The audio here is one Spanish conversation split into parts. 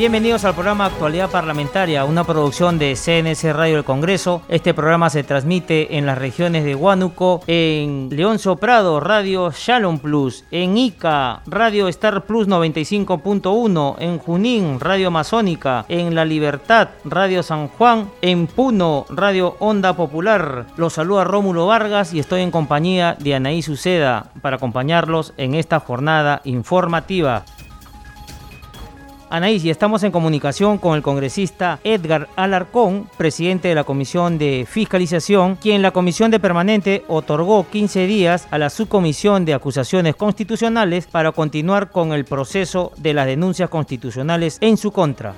Bienvenidos al programa Actualidad Parlamentaria, una producción de CNS Radio del Congreso. Este programa se transmite en las regiones de Huánuco, en León Soprado, Radio Shalom Plus, en Ica, Radio Star Plus 95.1, en Junín, Radio Amazónica, en La Libertad, Radio San Juan, en Puno, Radio Onda Popular. Los saluda Rómulo Vargas y estoy en compañía de Anaí Suceda para acompañarlos en esta jornada informativa. Anaís, y estamos en comunicación con el congresista Edgar Alarcón, presidente de la Comisión de Fiscalización, quien la Comisión de Permanente otorgó 15 días a la Subcomisión de Acusaciones Constitucionales para continuar con el proceso de las denuncias constitucionales en su contra.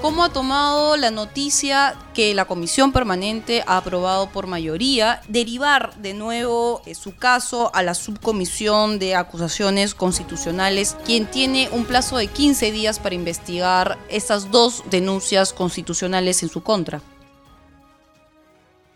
¿Cómo ha tomado la noticia que la Comisión Permanente ha aprobado por mayoría derivar de nuevo eh, su caso a la Subcomisión de Acusaciones Constitucionales, quien tiene un plazo de 15 días para investigar estas dos denuncias constitucionales en su contra?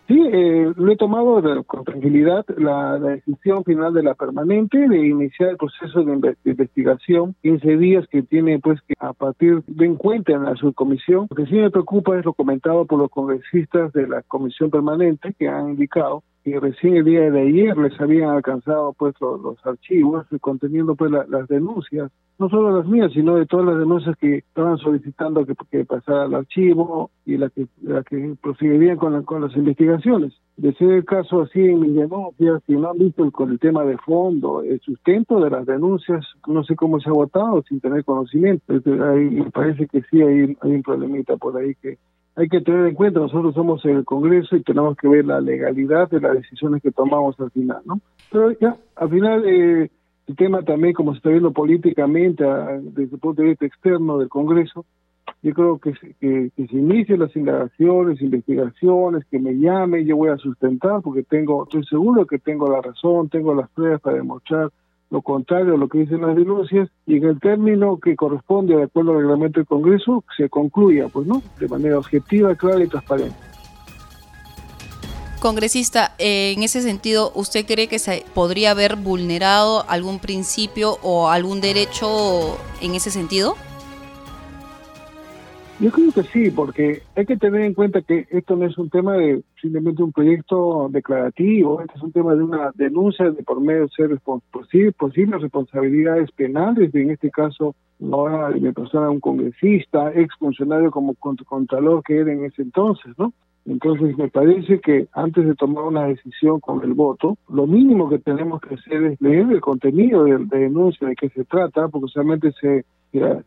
Sí, eh, lo he tomado con tranquilidad la, decisión final de la permanente de iniciar el proceso de, investigación 15 días que tiene pues que a partir de en cuenta en la subcomisión. Lo que sí me preocupa es lo comentado por los congresistas de la comisión permanente que han indicado y recién el día de ayer les habían alcanzado pues los, archivos conteniendo pues las denuncias, no solo las mías, sino de todas las denuncias que estaban solicitando que, pasara al archivo y las que, la que proseguirían con, con las investigaciones. De ser el caso así en mis denuncias, si no han visto el, con el tema de fondo, el sustento de las denuncias, no sé cómo se ha votado sin tener conocimiento. Ahí, me parece que sí hay, hay un problemita por ahí que hay que tener en cuenta, nosotros somos el Congreso y tenemos que ver la legalidad de las decisiones que tomamos al final, ¿no? Pero ya, al final, eh, el tema también, como se está viendo políticamente desde el punto de vista externo del Congreso, yo creo que, que, que se inicien las indagaciones, investigaciones, que me llame, yo voy a sustentar porque tengo, estoy seguro que tengo la razón, tengo las pruebas para demostrar lo contrario a lo que dicen las denuncias y en el término que corresponde de acuerdo al reglamento del Congreso se concluya, pues no, de manera objetiva, clara y transparente. Congresista, en ese sentido, ¿usted cree que se podría haber vulnerado algún principio o algún derecho en ese sentido? Yo creo que sí, porque hay que tener en cuenta que esto no es un tema de simplemente un proyecto declarativo, este es un tema de una denuncia de por medio de ser posibles responsabilidades penales, en este caso ahora me pasaba un congresista, ex funcionario como contralor que era en ese entonces, ¿no? Entonces me parece que antes de tomar una decisión con el voto, lo mínimo que tenemos que hacer es leer el contenido de, de denuncia de qué se trata, porque solamente se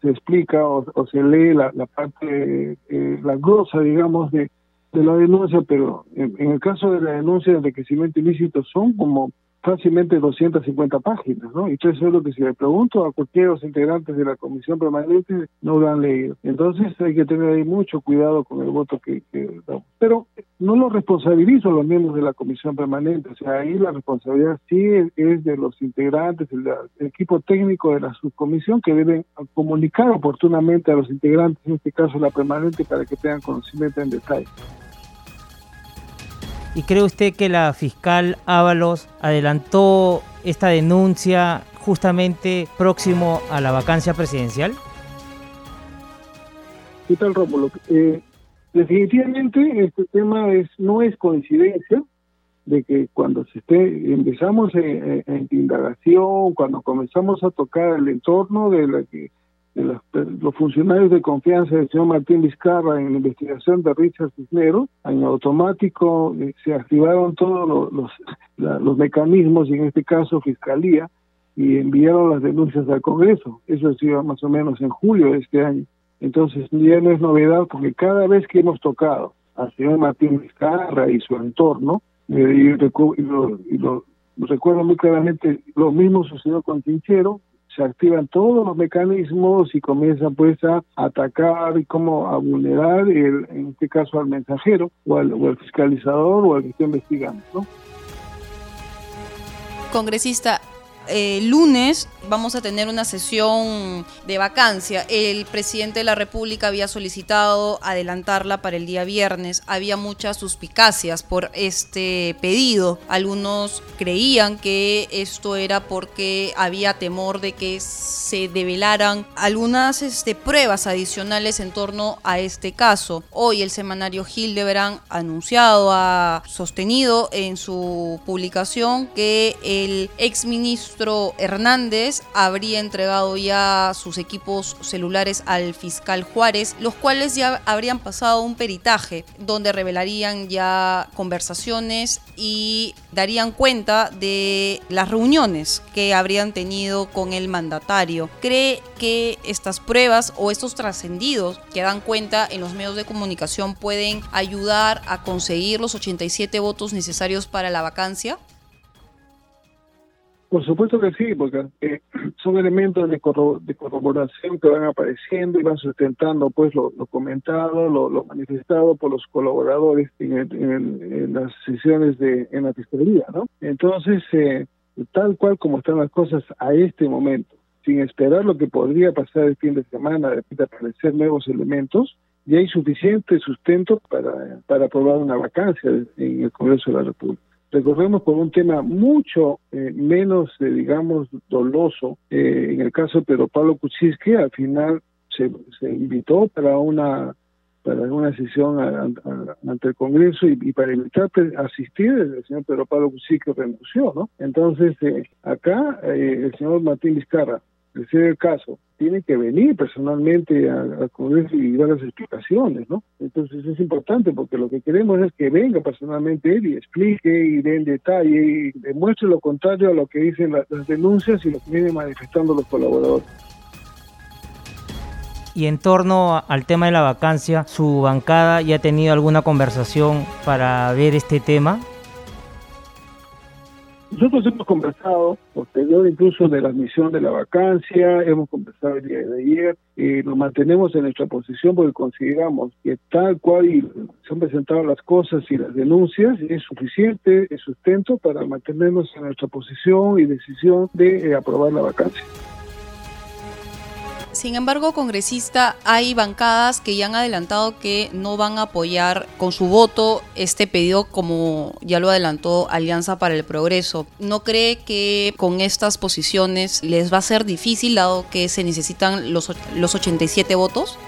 se explica o, se lee la, parte, eh, la glosa, digamos, de, de la denuncia, pero en, en, el caso de la denuncia de enriquecimiento ilícito son como fácilmente 250 páginas, ¿no? Y eso es lo que si le pregunto a cualquiera de los integrantes de la comisión permanente, no lo han leído. Entonces hay que tener ahí mucho cuidado con el voto que, damos. Pero no lo responsabilizo a los miembros de la comisión permanente, o sea, ahí la responsabilidad sí es, de los integrantes, del equipo técnico de la subcomisión que deben comunicar oportunamente a los integrantes, en este caso la permanente, para que tengan conocimiento en detalle. ¿Y cree usted que la fiscal Ábalos adelantó esta denuncia justamente próximo a la vacancia presidencial? ¿Qué tal, Rómulo? Eh, definitivamente este tema es no es coincidencia de que cuando se esté empezamos en, en indagación, cuando comenzamos a tocar el entorno de la que los, funcionarios de confianza del señor Martín Vizcarra en la investigación de Richard Cisneros, en automático eh, se activaron todos los, los, mecanismos, y en este caso Fiscalía, y enviaron las denuncias al Congreso. Eso ha sido más o menos en julio de este año. Entonces ya no es novedad porque cada vez que hemos tocado al señor Martín Vizcarra y su entorno, eh, y, lo, y, lo, recuerdo muy claramente, lo mismo sucedió con Quinchero, se activan todos los mecanismos y comienzan pues a atacar y como a vulnerar, el, en este caso al mensajero o al, o al fiscalizador o al que está investigando. ¿no? Congresista, el lunes vamos a tener una sesión de vacancia. El presidente de la República había solicitado adelantarla para el día viernes. Había muchas suspicacias por este pedido. Algunos creían que esto era porque había temor de que se develaran algunas este, pruebas adicionales en torno a este caso. Hoy el semanario Hildebrand anunciado, ha sostenido en su publicación que el exministro Hernández habría entregado ya sus equipos celulares al fiscal Juárez, los cuales ya habrían pasado un peritaje donde revelarían ya conversaciones y darían cuenta de las reuniones que habrían tenido con el mandatario. ¿Cree que estas pruebas o estos trascendidos que dan cuenta en los medios de comunicación pueden ayudar a conseguir los 87 votos necesarios para la vacancia? Por supuesto que sí, porque eh, son elementos de, corroboración que van apareciendo y van sustentando pues lo, comentado, lo, manifestado por los colaboradores en, las sesiones de en la fiscalía, ¿no? Entonces, eh, tal cual como están las cosas a este momento, sin esperar lo que podría pasar el fin de semana, de aparecer nuevos elementos, ya hay suficiente sustento para, para aprobar una vacancia en el Congreso de la República recorremos por un tema mucho eh, menos, eh, digamos, doloso. Eh, en el caso de Pedro Pablo Kuczynski, al final se, se invitó para una para una sesión ante el Congreso y, para evitar asistir, el señor Pedro Pablo Kuczynski renunció, ¿no? Entonces, acá el señor Martín Vizcarra de el caso, tiene que venir personalmente al Congreso y dar las explicaciones, ¿no? Entonces es importante porque lo que queremos es que venga personalmente él y explique y dé en detalle y demuestre lo contrario a lo que dicen las, denuncias y lo que vienen manifestando los colaboradores. Y en torno al tema de la vacancia, ¿su bancada ya ha tenido alguna conversación para ver este tema? Nosotros hemos conversado, posterior incluso de la admisión de la vacancia, hemos conversado el día de ayer, y nos mantenemos en nuestra posición porque consideramos que tal cual se han presentado las cosas y las denuncias, es suficiente el sustento para mantenernos en nuestra posición y decisión de eh, aprobar la vacancia. Sin embargo, congresista, hay bancadas que ya han adelantado que no van a apoyar con su voto este pedido como ya lo adelantó Alianza para el Progreso. ¿No cree que con estas posiciones les va a ser difícil dado que se necesitan los, los 87 votos?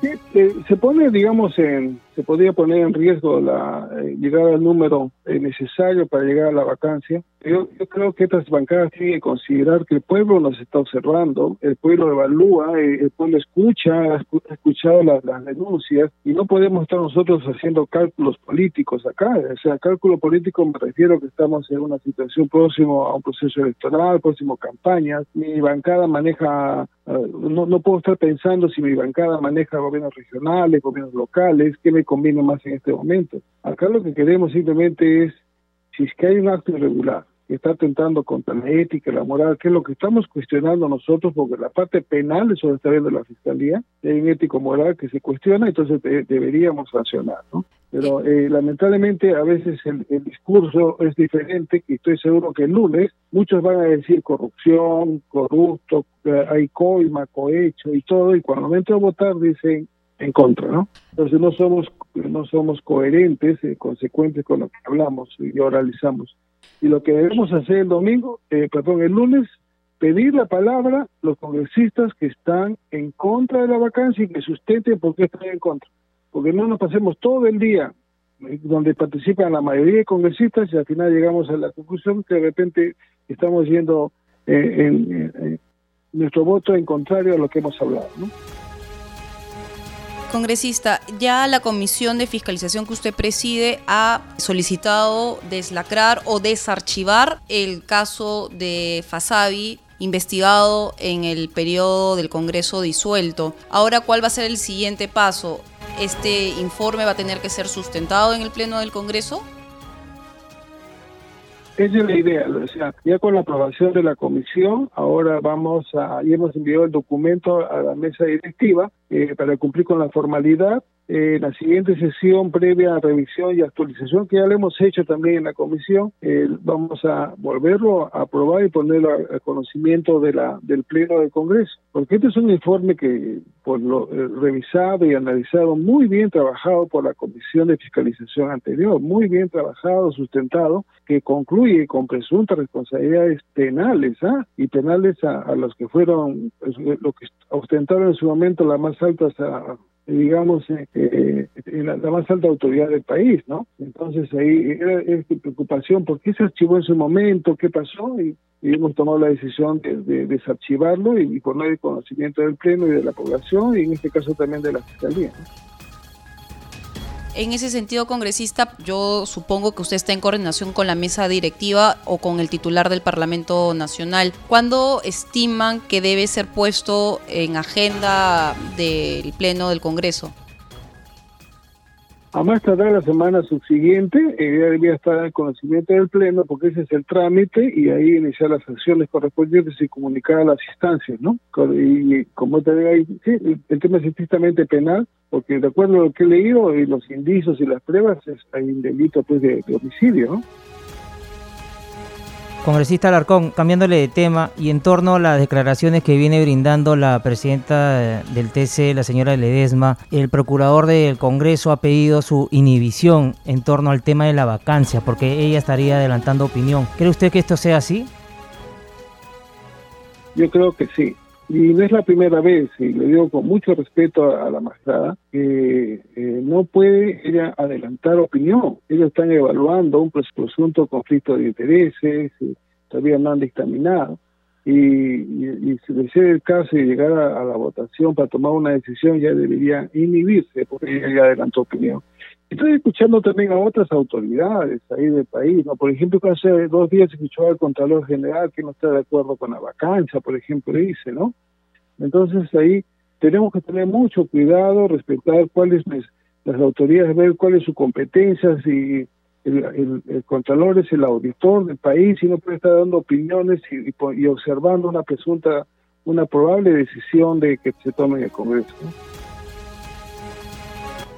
Sí, eh, se pone, digamos, en, se podría poner en riesgo la eh, llegar al número eh, necesario para llegar a la vacancia. Yo, yo, creo que estas bancadas tienen que considerar que el pueblo nos está observando, el pueblo evalúa, el pueblo escucha, ha escuchado las, denuncias y no podemos estar nosotros haciendo cálculos políticos acá. O sea, cálculo político me refiero a que estamos en una situación próximo a un proceso electoral, próximo a campañas. Mi bancada maneja, no, no puedo estar pensando si mi bancada maneja gobiernos regionales, gobiernos locales, qué me conviene más en este momento. Acá lo que queremos simplemente es, si es que hay un acto irregular que está atentando contra la ética, la moral, que es lo que estamos cuestionando nosotros, porque la parte penal, eso está viendo la Fiscalía, hay un ético moral que se cuestiona, entonces deberíamos sancionar, ¿no? Pero eh, lamentablemente a veces el, discurso es diferente, que estoy seguro que el lunes muchos van a decir corrupción, corrupto, hay coima, cohecho y todo, y cuando momento de votar dicen en contra, ¿no? Entonces no somos no somos coherentes, eh, consecuentes con lo que hablamos y oralizamos. Y lo que debemos hacer el domingo, eh, perdón, el lunes, pedir la palabra los congresistas que están en contra de la vacancia y que sustenten por qué están en contra. Porque no nos pasemos todo el día eh, donde participan la mayoría de congresistas y al final llegamos a la conclusión que de repente estamos yendo en nuestro voto en contrario a lo que hemos hablado, ¿no? Congresista, ya la comisión de fiscalización que usted preside ha solicitado deslacrar o desarchivar el caso de Fasabi investigado en el periodo del Congreso disuelto. Ahora, ¿cuál va a ser el siguiente paso? ¿Este informe va a tener que ser sustentado en el Pleno del Congreso? Esa es la idea, o sea, ya con la aprobación de la comisión, ahora vamos a, y hemos enviado el documento a la mesa directiva eh, para cumplir con la formalidad eh, la siguiente sesión previa a revisión y actualización que ya lo hemos hecho también en la comisión, eh, vamos a volverlo a aprobar y ponerlo al conocimiento de la del pleno del Congreso, porque este es un informe que por lo eh, revisado y analizado muy bien trabajado por la comisión de fiscalización anterior, muy bien trabajado, sustentado, que concluye con presuntas responsabilidades penales, ¿ah? y penales a, los que fueron, pues, lo que ostentaron en su momento las más altas digamos, eh, eh, la, más alta autoridad del país, ¿no? Entonces ahí era, preocupación, ¿por qué se archivó en su momento? ¿Qué pasó? Y, hemos tomado la decisión de, desarchivarlo y, poner el conocimiento del Pleno y de la población y en este caso también de la Fiscalía. ¿no? En ese sentido, congresista, yo supongo que usted está en coordinación con la mesa directiva o con el titular del Parlamento Nacional. ¿Cuándo estiman que debe ser puesto en agenda del Pleno del Congreso? A más tardar la semana subsiguiente, eh, estar en conocimiento del Pleno, porque ese es el trámite, y ahí iniciar las acciones correspondientes y comunicar a las instancias, ¿no? Y como te digo, sí, el tema es estrictamente penal, porque de acuerdo a lo que he leído y los indicios y las pruebas, es, hay un delito pues de, homicidio, ¿no? Congresista Alarcón, cambiándole de tema y en torno a las declaraciones que viene brindando la presidenta del TC, la señora Ledesma, el procurador del Congreso ha pedido su inhibición en torno al tema de la vacancia, porque ella estaría adelantando opinión. ¿Cree usted que esto sea así? Yo creo que sí. Y no es la primera vez, y le digo con mucho respeto a, la magistrada, que eh, no puede ella adelantar opinión. Ellos están evaluando un presunto conflicto de intereses, todavía no han dictaminado. Y, si ser el caso y llegar a, la votación para tomar una decisión, ya debería inhibirse, porque ella ya adelantó opinión. Estoy escuchando también a otras autoridades ahí del país, ¿no? Por ejemplo, hace dos días escuchó al Contralor General que no está de acuerdo con la vacancia, por ejemplo, dice, ¿no? Entonces ahí tenemos que tener mucho cuidado, respetar cuáles las autoridades, ver cuál es su competencia, si el, el, Contralor es el auditor del país y no puede estar dando opiniones y, y observando una presunta, una probable decisión de que se tome en el Congreso.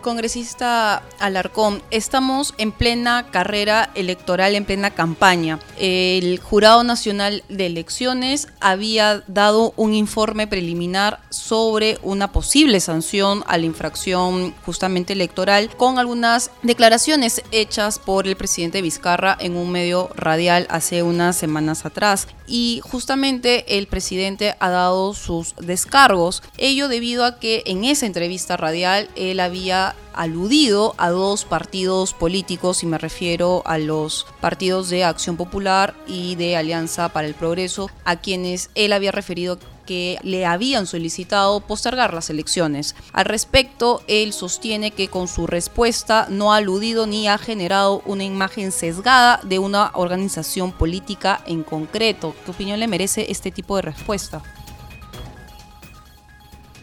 Congresista Alarcón, estamos en plena carrera electoral, en plena campaña. El Jurado Nacional de Elecciones había dado un informe preliminar sobre una posible sanción a la infracción justamente electoral con algunas declaraciones hechas por el presidente Vizcarra en un medio radial hace unas semanas atrás. Y justamente el presidente ha dado sus descargos, ello debido a que en esa entrevista radial él había aludido a dos partidos políticos y me refiero a los partidos de Acción Popular y de Alianza para el Progreso, a quienes él había referido que le habían solicitado postergar las elecciones. Al respecto, él sostiene que con su respuesta no ha aludido ni ha generado una imagen sesgada de una organización política en concreto. ¿Qué opinión le merece este tipo de respuesta?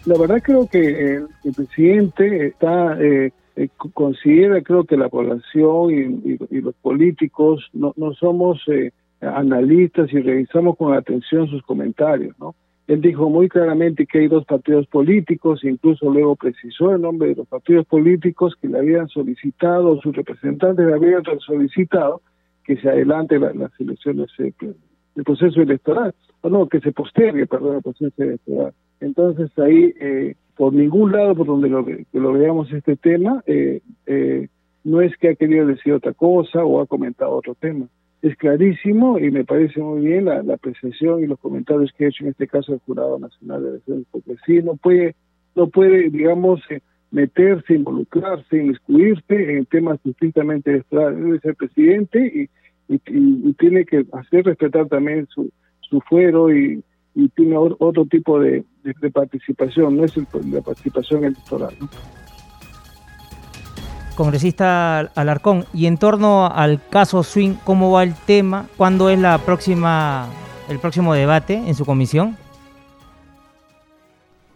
La verdad creo que el, presidente está eh, eh, considera creo que la población y, los políticos no, no somos eh, analistas y revisamos con atención sus comentarios, ¿no? Él dijo muy claramente que hay dos partidos políticos, incluso luego precisó el nombre de los partidos políticos que le habían solicitado, sus representantes le habían solicitado que se adelante las elecciones, el proceso electoral, o no, que se postergue, perdón, el proceso electoral. Entonces ahí, eh, por ningún lado por donde lo, lo veamos este tema, eh, eh, no es que ha querido decir otra cosa o ha comentado otro tema. Es clarísimo y me parece muy bien la, apreciación y los comentarios que ha hecho en este caso el Jurado Nacional de Elecciones, porque sí, no puede, no puede digamos, meterse, involucrarse, inmiscuirse en temas estrictamente electorales. Debe ser presidente y, y, tiene que hacer respetar también su, su fuero y, y tiene otro tipo de, participación, no es la participación electoral. Congresista Alarcón, y en torno al caso Swing, ¿cómo va el tema? ¿Cuándo es la próxima, el próximo debate en su comisión?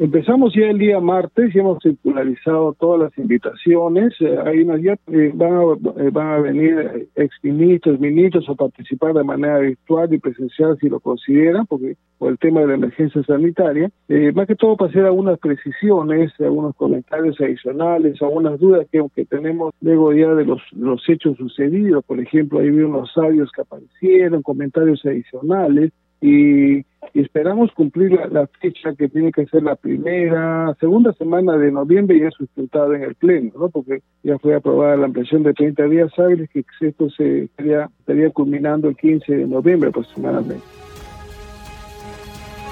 Empezamos ya el día martes y hemos circularizado todas las invitaciones. Eh, hay eh, van, a, eh, van a venir exministros, ministros a participar de manera virtual y presencial si lo consideran, porque por el tema de la emergencia sanitaria. más que todo para hacer algunas precisiones, algunos comentarios adicionales, algunas dudas que, que tenemos luego ya de los, los hechos sucedidos. Por ejemplo, ahí vi unos sabios que aparecieron, comentarios adicionales y, esperamos cumplir la, fecha que tiene que ser la primera, segunda semana de noviembre y es sustentada en el Pleno, ¿no? porque ya fue aprobada la ampliación de 30 días hábiles que esto se estaría, estaría culminando el 15 de noviembre aproximadamente.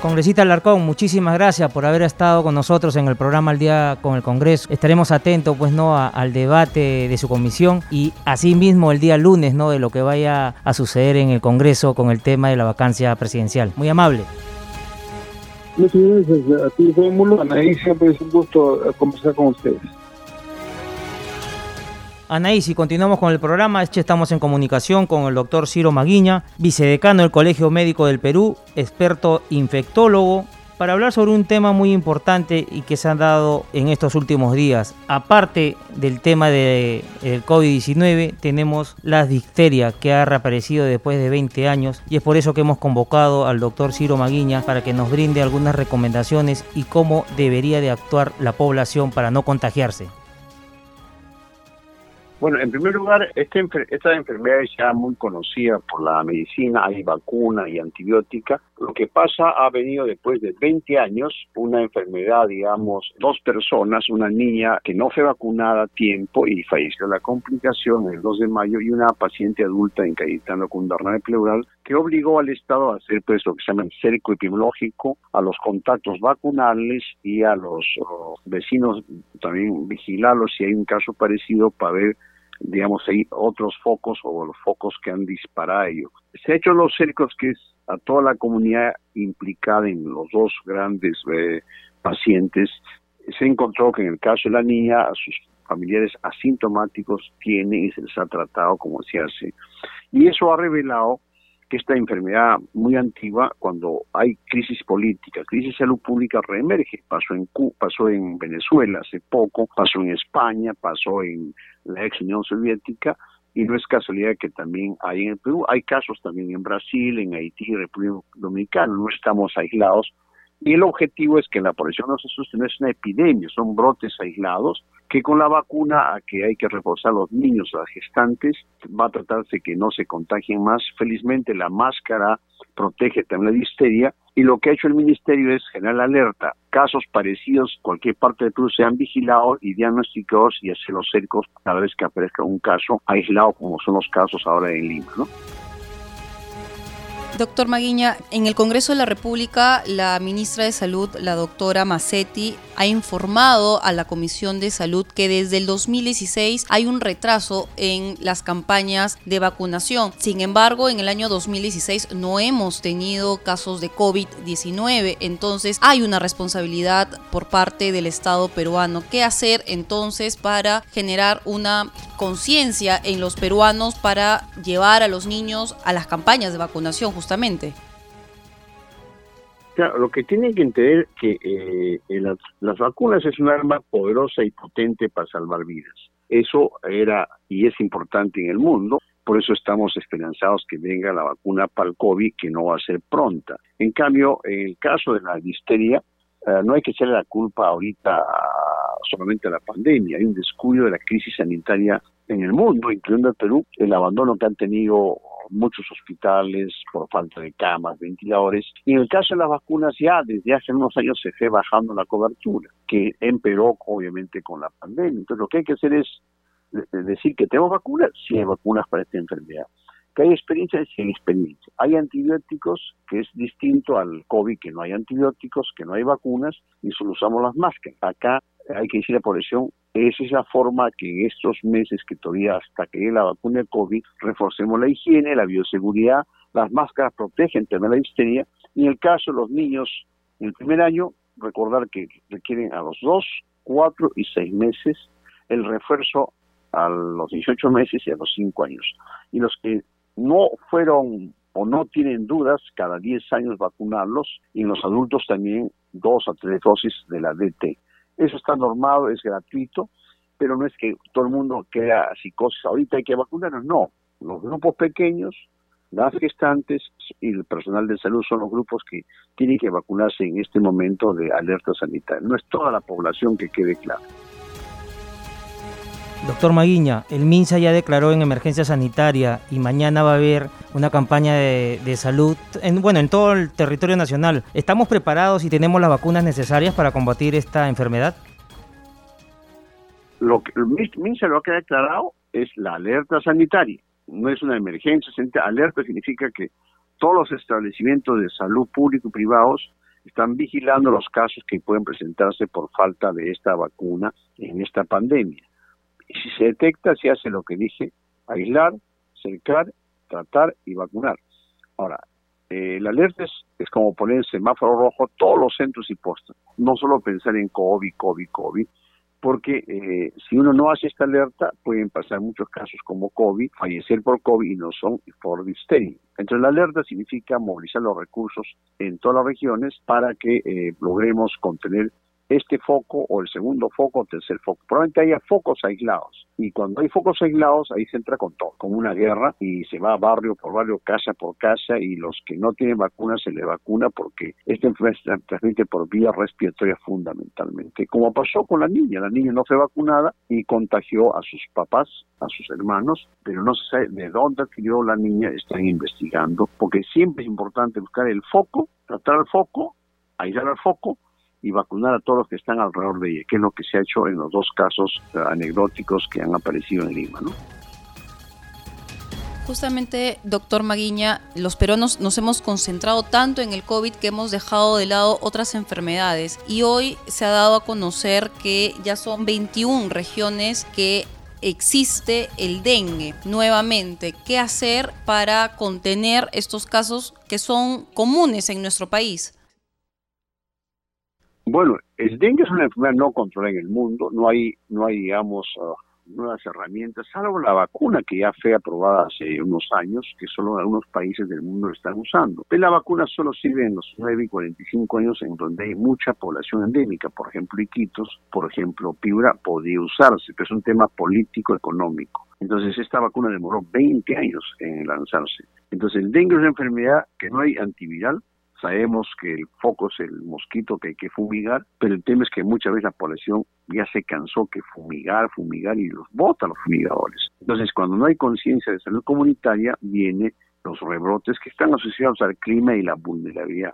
Congresista Alarcón, muchísimas gracias por haber estado con nosotros en el programa Al Día con el Congreso. Estaremos atentos pues no al debate de su comisión y asimismo el día lunes no de lo que vaya a suceder en el Congreso con el tema de la vacancia presidencial. Muy amable. Muchas gracias a ti, Rómulo. Anaí, siempre es un gusto conversar con ustedes. Anaí, si continuamos con el programa, estamos en comunicación con el doctor Ciro Maguiña, vicedecano del Colegio Médico del Perú, experto infectólogo, para hablar sobre un tema muy importante y que se ha dado en estos últimos días. Aparte del tema del COVID-19, tenemos la difteria que ha reaparecido después de 20 años y es por eso que hemos convocado al doctor Ciro Maguiña para que nos brinde algunas recomendaciones y cómo debería de actuar la población para no contagiarse. Bueno, en primer lugar, esta, esta enfermedad es ya muy conocida por la medicina, hay vacuna y antibiótica. Lo que pasa ha venido después de 20 años, una enfermedad, digamos, dos personas, una niña que no fue vacunada a tiempo y falleció la complicación el 2 de mayo y una paciente adulta incayetando con un derrame pleural que obligó al Estado a hacer pues lo que se llama el cerco epidemiológico, a los contactos vacunales y a los vecinos también vigilarlos si hay un caso parecido para ver digamos, hay otros focos o los focos que han disparado ellos. Se ha hecho los cercos que es a toda la comunidad implicada en los dos grandes eh, pacientes. Se encontró que en el caso de la niña, a sus familiares asintomáticos tienen y se les ha tratado como se hace. Y eso ha revelado que esta enfermedad muy antigua, cuando hay crisis política, crisis de salud pública, reemerge. Pasó en, pasó en Venezuela hace poco, pasó en España, pasó en la ex Unión Soviética, y no es casualidad que también hay en el Perú. Hay casos también en Brasil, en Haití, República Dominicana. No estamos aislados y el objetivo es que la población no se asuste, no es una epidemia, son brotes aislados que con la vacuna a que hay que reforzar a los niños, a las gestantes, va a tratarse que no se contagien más. Felizmente la máscara protege también la disteria y lo que ha hecho el ministerio es generar alerta. Casos parecidos, cualquier parte del Perú, sean vigilados y diagnosticados y hacer los cercos cada vez que aparezca un caso aislado como son los casos ahora en Lima, ¿no? Doctor Maguiña, en el Congreso de la República, la ministra de Salud, la doctora Massetti, ha informado a la Comisión de Salud que desde el 2016 hay un retraso en las campañas de vacunación. Sin embargo, en el año 2016 no hemos tenido casos de COVID-19, entonces hay una responsabilidad por parte del Estado peruano. ¿Qué hacer entonces para generar una conciencia en los peruanos para llevar a los niños a las campañas de vacunación justamente. Claro, lo que tienen que entender que eh, las, vacunas es un arma poderosa y potente para salvar vidas. Eso era y es importante en el mundo, por eso estamos esperanzados que venga la vacuna para el COVID, que no va a ser pronta. En cambio, en el caso de la listeria, no hay que echarle la culpa ahorita solamente a la pandemia, hay un descuido de la crisis sanitaria en el mundo, incluyendo el Perú, el abandono que han tenido muchos hospitales por falta de camas, ventiladores. Y en el caso de las vacunas ya desde hace unos años se fue bajando la cobertura, que empeoró obviamente con la pandemia. Entonces lo que hay que hacer es decir que tenemos vacunas, sí hay vacunas para esta enfermedad. Hay experiencia, sí hay experiencia. Hay antibióticos, que es distinto al COVID, que no hay antibióticos, que no hay vacunas, y solo usamos las máscaras. Acá hay que decir la población, es esa forma que en estos meses que todavía hasta que llegue la vacuna de COVID, reforcemos la higiene, la bioseguridad, las máscaras protegen también la histeria, y en el caso de los niños, en el primer año, recordar que requieren a los dos, cuatro y seis meses el refuerzo a los 18 meses y a los 5 años. Y los que no fueron o no tienen dudas, cada 10 años vacunarlos y en los adultos también dos a tres dosis de la DT. Eso está normado, es gratuito, pero no es que todo el mundo queda psicosis, ahorita hay que vacunarnos, no. Los grupos pequeños, las gestantes y el personal de salud son los grupos que tienen que vacunarse en este momento de alerta sanitaria. No es toda la población que quede clara. Doctor Maguiña, el MINSA ya declaró en emergencia sanitaria y mañana va a haber una campaña de, salud, en, bueno, en todo el territorio nacional. ¿Estamos preparados y tenemos las vacunas necesarias para combatir esta enfermedad? Lo que el MINSA lo que ha declarado es la alerta sanitaria, no es una emergencia. Alerta significa que todos los establecimientos de salud público y privados están vigilando los casos que pueden presentarse por falta de esta vacuna en esta pandemia. Y si se detecta, se hace lo que dije, aislar, cercar, tratar y vacunar. Ahora, eh, la alerta es, como poner semáforo rojo todos los centros y postas. No solo pensar en COVID, COVID, COVID, porque eh, si uno no hace esta alerta, pueden pasar muchos casos como COVID, fallecer por COVID y no son por difteria. Entonces la alerta significa movilizar los recursos en todas las regiones para que eh, logremos contener este foco o el segundo foco o tercer foco. Probablemente haya focos aislados y cuando hay focos aislados ahí se entra con todo, como una guerra y se va barrio por barrio, casa por casa y los que no tienen vacuna se les vacuna porque esta enfermedad se transmite por vía respiratoria fundamentalmente, como pasó con la niña, la niña no fue vacunada y contagió a sus papás, a sus hermanos, pero no se sabe de dónde adquirió la niña, están investigando, porque siempre es importante buscar el foco, tratar el foco, aislar el foco y vacunar a todos los que están alrededor de ella, que es lo que se ha hecho en los dos casos eh, anecdóticos que han aparecido en Lima, ¿no? Justamente, doctor Maguiña, los peruanos nos hemos concentrado tanto en el COVID que hemos dejado de lado otras enfermedades y hoy se ha dado a conocer que ya son 21 regiones que existe el dengue nuevamente. ¿Qué hacer para contener estos casos que son comunes en nuestro país? Bueno, el dengue es una enfermedad no controlada en el mundo, no hay, no hay digamos, ah, nuevas herramientas, salvo la vacuna que ya fue aprobada hace unos años, que solo algunos países del mundo están usando. Pero la vacuna solo sirve en los 9 y 45 años en donde hay mucha población endémica, por ejemplo, Iquitos, por ejemplo, Piura, podía usarse, pero es un tema político-económico. Entonces, esta vacuna demoró 20 años en lanzarse. Entonces, el dengue es una enfermedad que no hay antiviral, Sabemos que el foco es el mosquito que hay que fumigar, pero el tema es que muchas veces la población ya se cansó que fumigar, fumigar y los bota los fumigadores. Entonces, cuando no hay conciencia de salud comunitaria, vienen los rebrotes que están asociados al clima y la vulnerabilidad.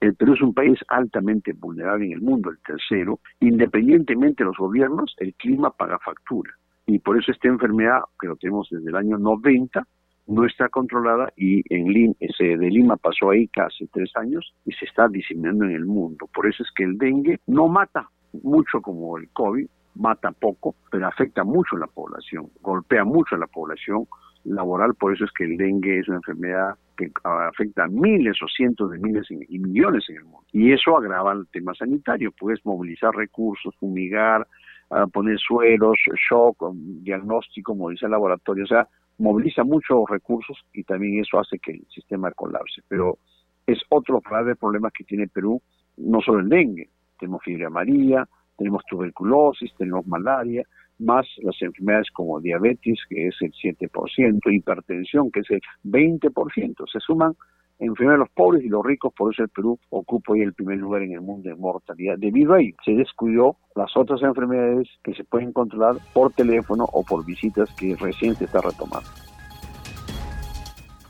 El Perú es un país altamente vulnerable en el mundo, el tercero. Independientemente de los gobiernos, el clima paga factura. Y por eso esta enfermedad, que lo tenemos desde el año 90, no está controlada y en Lima, ese de Lima pasó ahí casi tres años y se está diseminando en el mundo. Por eso es que el dengue no mata mucho como el COVID, mata poco, pero afecta mucho a la población, golpea mucho a la población laboral, por eso es que el dengue es una enfermedad que afecta a miles o cientos de miles y millones en el mundo. Y eso agrava el tema sanitario, puedes movilizar recursos, fumigar, ah, poner suelos, shock, diagnóstico, movilizar laboratorio, o sea, moviliza muchos recursos y también eso hace que el sistema colapse. Pero es otro grave problema que tiene Perú, no solo el dengue, tenemos fiebre amarilla, tenemos tuberculosis, tenemos malaria, más las enfermedades como diabetes, que es el 7%, hipertensión, que es el 20%. Se suman enfermedades de los pobres y los ricos, por eso el Perú ocupa hoy el primer lugar en el mundo de mortalidad. Debido a ello, se descuidó las otras enfermedades que se pueden controlar por teléfono o por visitas que recién se está retomando.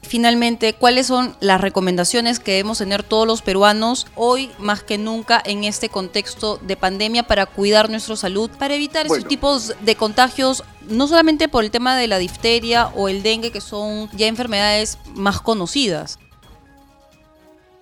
Finalmente, ¿cuáles son las recomendaciones que debemos tener todos los peruanos hoy más que nunca en este contexto de pandemia para cuidar nuestra salud, para evitar esos tipos de contagios, no solamente por el tema de la difteria o el dengue, que son ya enfermedades más conocidas?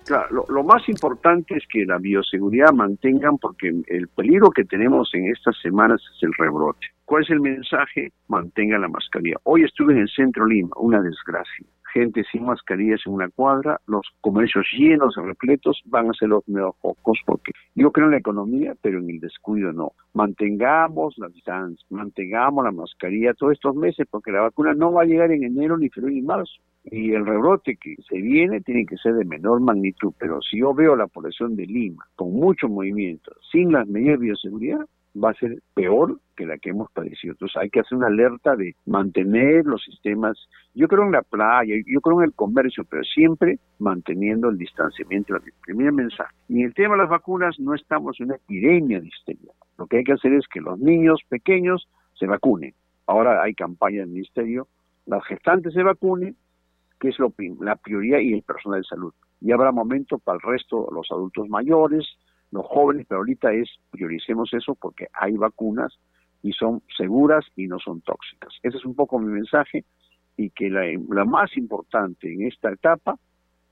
Claro, lo, más importante es que la bioseguridad mantengan, porque el peligro que tenemos en estas semanas es el rebrote. ¿Cuál es el mensaje? Mantenga la mascarilla. Hoy estuve en el centro Lima, una desgracia. Gente sin mascarillas en una cuadra, los comercios llenos, repletos, van a ser los nuevos focos, porque yo creo en la economía, pero en el descuido no. Mantengamos la distancia, mantengamos la mascarilla todos estos meses, porque la vacuna no va a llegar en enero, ni febrero, ni marzo y el rebrote que se viene tiene que ser de menor magnitud, pero si yo veo la población de Lima con mucho movimiento, sin las medidas de bioseguridad, va a ser peor que la que hemos padecido. Entonces hay que hacer una alerta de mantener los sistemas, yo creo en la playa, yo creo en el comercio, pero siempre manteniendo el distanciamiento. El primer mensaje. Y en el tema de las vacunas no estamos en una epidemia de histeria. Lo que hay que hacer es que los niños pequeños se vacunen. Ahora hay campaña del ministerio, las gestantes se vacunen, que es lo, la prioridad, y el personal de salud. Y habrá momento para el resto, los adultos mayores, los jóvenes, pero ahorita es prioricemos eso porque hay vacunas y son seguras y no son tóxicas. Ese es un poco mi mensaje y que la, más importante en esta etapa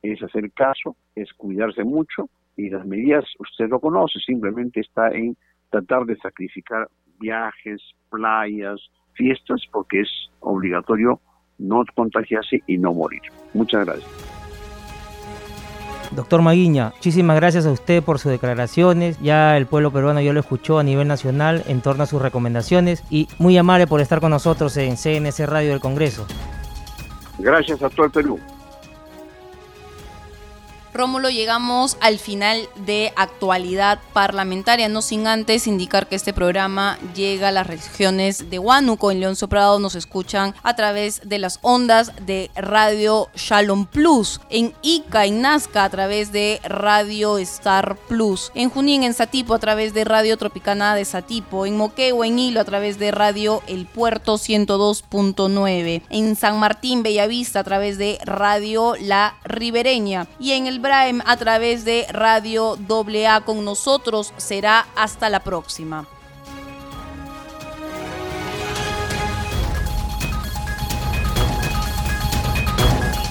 es hacer caso, es cuidarse mucho y las medidas, usted lo conoce, simplemente está en tratar de sacrificar viajes, playas, fiestas, porque es obligatorio no contagiarse y no morir. Muchas gracias. Doctor Maguiña, muchísimas gracias a usted por sus declaraciones. Ya el pueblo peruano ya lo escuchó a nivel nacional en torno a sus recomendaciones y muy amable por estar con nosotros en CNC Radio del Congreso. Gracias a todo el Perú. Rómulo, llegamos al final de actualidad parlamentaria, no sin antes indicar que este programa llega a las regiones de Huánuco, en León Soprado nos escuchan a través de las ondas de Radio Shalom Plus, en Ica, en Nazca a través de Radio Star Plus, en Junín, en Satipo a través de Radio Tropicana de Satipo, en Moquegua, en Hilo a través de Radio El Puerto 102.9, en San Martín, Bellavista a través de Radio La Ribereña y en el a través de Radio AA con nosotros. Será hasta la próxima.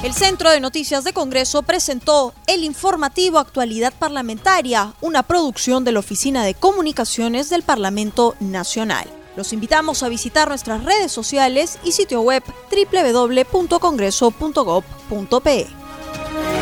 El Centro de Noticias de Congreso presentó el informativo Actualidad Parlamentaria, una producción de la Oficina de Comunicaciones del Parlamento Nacional. Los invitamos a visitar nuestras redes sociales y sitio web www.congreso.gov.pe.